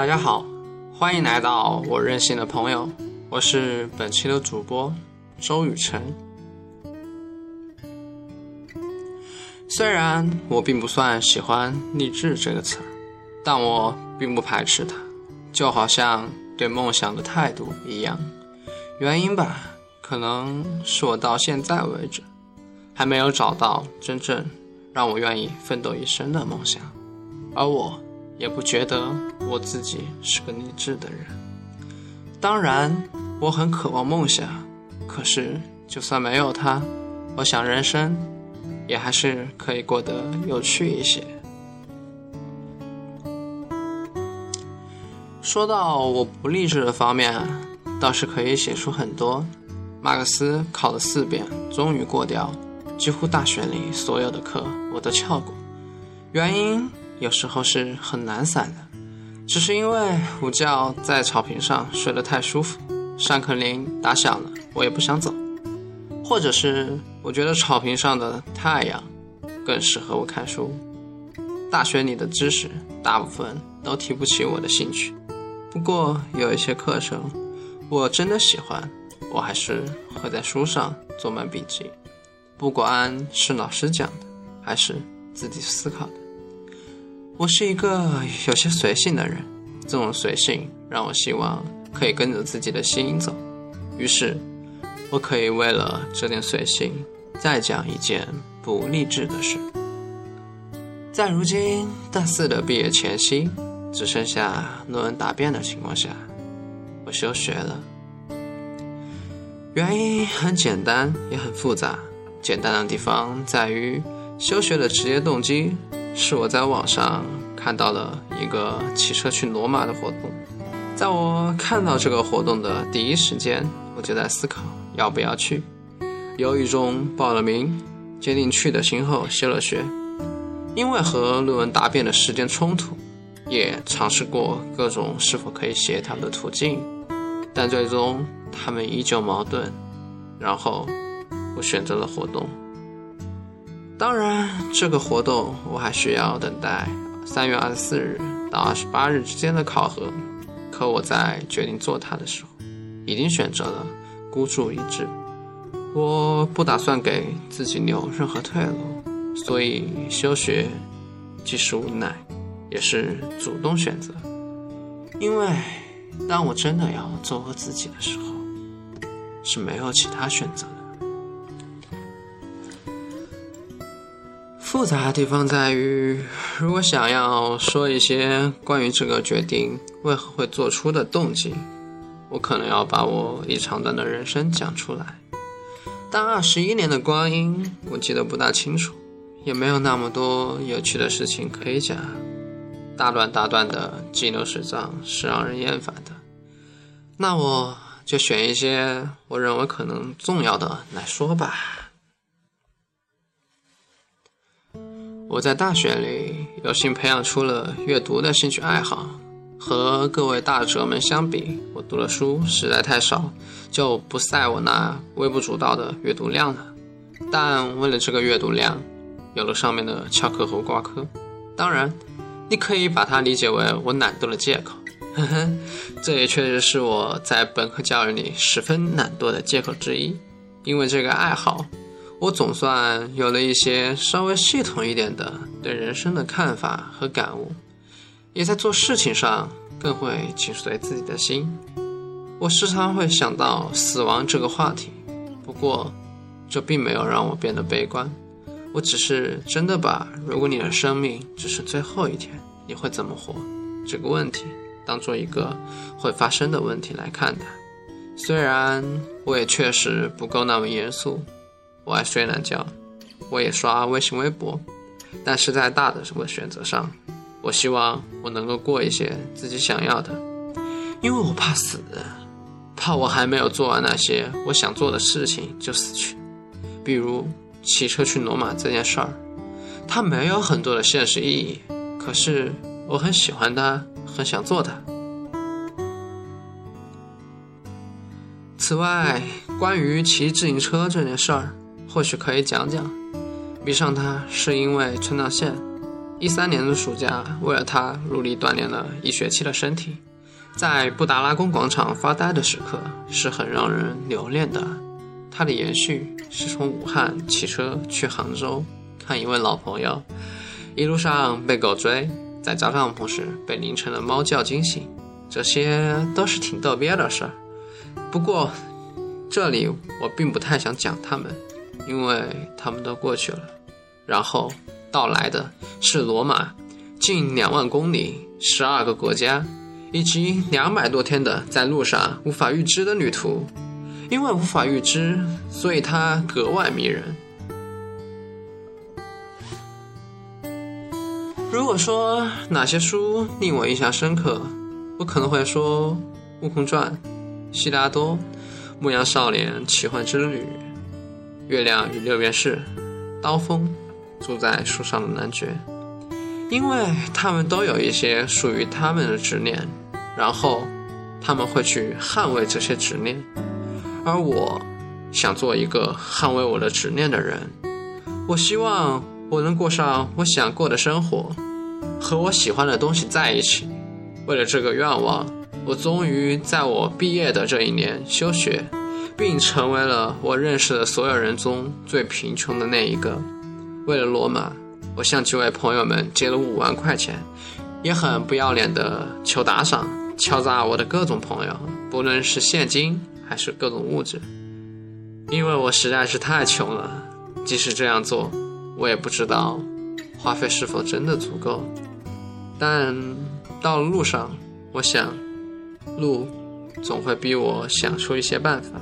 大家好，欢迎来到我任性的朋友，我是本期的主播周雨辰。虽然我并不算喜欢“励志”这个词儿，但我并不排斥它，就好像对梦想的态度一样。原因吧，可能是我到现在为止还没有找到真正让我愿意奋斗一生的梦想，而我。也不觉得我自己是个励志的人。当然，我很渴望梦想，可是就算没有它，我想人生也还是可以过得有趣一些。说到我不励志的方面，倒是可以写出很多。马克思考了四遍，终于过掉，几乎大学里所有的课我都翘过，原因。有时候是很懒散的，只是因为午觉在草坪上睡得太舒服，上课铃打响了，我也不想走；或者是我觉得草坪上的太阳更适合我看书。大学里的知识大部分都提不起我的兴趣，不过有一些课程我真的喜欢，我还是会在书上做满笔记，不管是老师讲的还是自己思考的。我是一个有些随性的人，这种随性让我希望可以跟着自己的心走。于是，我可以为了这点随性，再讲一件不励志的事。在如今大四的毕业前夕，只剩下论文答辩的情况下，我休学了。原因很简单，也很复杂。简单的地方在于休学的直接动机。是我在网上看到了一个骑车去罗马的活动，在我看到这个活动的第一时间，我就在思考要不要去。犹豫中报了名，决定去的心后休了学。因为和论文答辩的时间冲突，也尝试过各种是否可以协调的途径，但最终他们依旧矛盾。然后我选择了活动。当然，这个活动我还需要等待三月二十四日到二十八日之间的考核。可我在决定做它的时候，已经选择了孤注一掷。我不打算给自己留任何退路，所以休学既是无奈，也是主动选择。因为当我真的要做我自己的时候，是没有其他选择的。复杂的地方在于，如果想要说一些关于这个决定为何会做出的动机，我可能要把我一长段的人生讲出来。但二十一年的光阴，我记得不大清楚，也没有那么多有趣的事情可以讲。大段大段的记流水账是让人厌烦的。那我就选一些我认为可能重要的来说吧。我在大学里有幸培养出了阅读的兴趣爱好，和各位大哲们相比，我读的书实在太少，就不赛我那微不足道的阅读量了。但为了这个阅读量，有了上面的翘课和挂科。当然，你可以把它理解为我懒惰的借口，呵呵，这也确实是我在本科教育里十分懒惰的借口之一，因为这个爱好。我总算有了一些稍微系统一点的对人生的看法和感悟，也在做事情上更会紧随自己的心。我时常会想到死亡这个话题，不过这并没有让我变得悲观。我只是真的把如果你的生命只剩最后一天，你会怎么活这个问题当做一个会发生的问题来看待。虽然我也确实不够那么严肃。我爱睡懒觉，我也刷微信微博，但是在大的什么选择上，我希望我能够过一些自己想要的，因为我怕死，怕我还没有做完那些我想做的事情就死去。比如骑车去罗马这件事儿，它没有很多的现实意义，可是我很喜欢它，很想做它。此外，关于骑自行车这件事儿。或许可以讲讲，迷上他是因为川藏线，一三年的暑假，为了他努力锻炼了一学期的身体，在布达拉宫广场发呆的时刻是很让人留恋的。他的延续是从武汉骑车去杭州看一位老朋友，一路上被狗追，在扎帐篷时被凌晨的猫叫惊醒，这些都是挺逗逼的事儿。不过，这里我并不太想讲他们，因为他们都过去了。然后到来的是罗马，近两万公里，十二个国家，以及两百多天的在路上无法预知的旅途。因为无法预知，所以它格外迷人。如果说哪些书令我印象深刻，我可能会说《悟空传》《悉达多》《牧羊少年奇幻之旅》《月亮与六便士》《刀锋》《住在树上的男爵》，因为他们都有一些属于他们的执念，然后他们会去捍卫这些执念。而我，想做一个捍卫我的执念的人。我希望我能过上我想过的生活，和我喜欢的东西在一起。为了这个愿望，我终于在我毕业的这一年休学，并成为了我认识的所有人中最贫穷的那一个。为了罗马，我向几位朋友们借了五万块钱，也很不要脸的求打赏，敲诈我的各种朋友，不论是现金。还是各种物质，因为我实在是太穷了。即使这样做，我也不知道花费是否真的足够。但到了路上，我想，路总会逼我想出一些办法。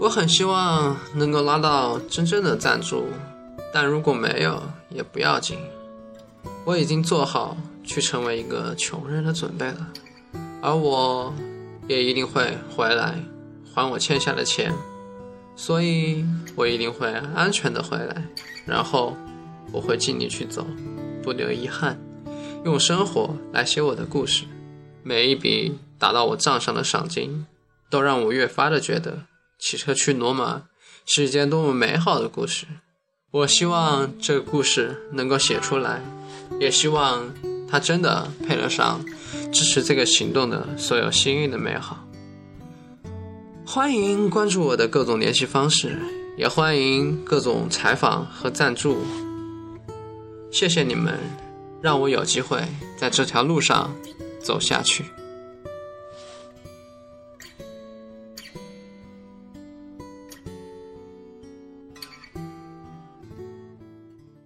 我很希望能够拉到真正的赞助，但如果没有也不要紧。我已经做好去成为一个穷人的准备了。而我，也一定会回来还我欠下的钱，所以我一定会安全的回来，然后我会尽力去走，不留遗憾，用生活来写我的故事。每一笔打到我账上的赏金，都让我越发的觉得骑车去罗马是一件多么美好的故事。我希望这个故事能够写出来，也希望它真的配得上。支持这个行动的所有幸运的美好，欢迎关注我的各种联系方式，也欢迎各种采访和赞助。谢谢你们，让我有机会在这条路上走下去。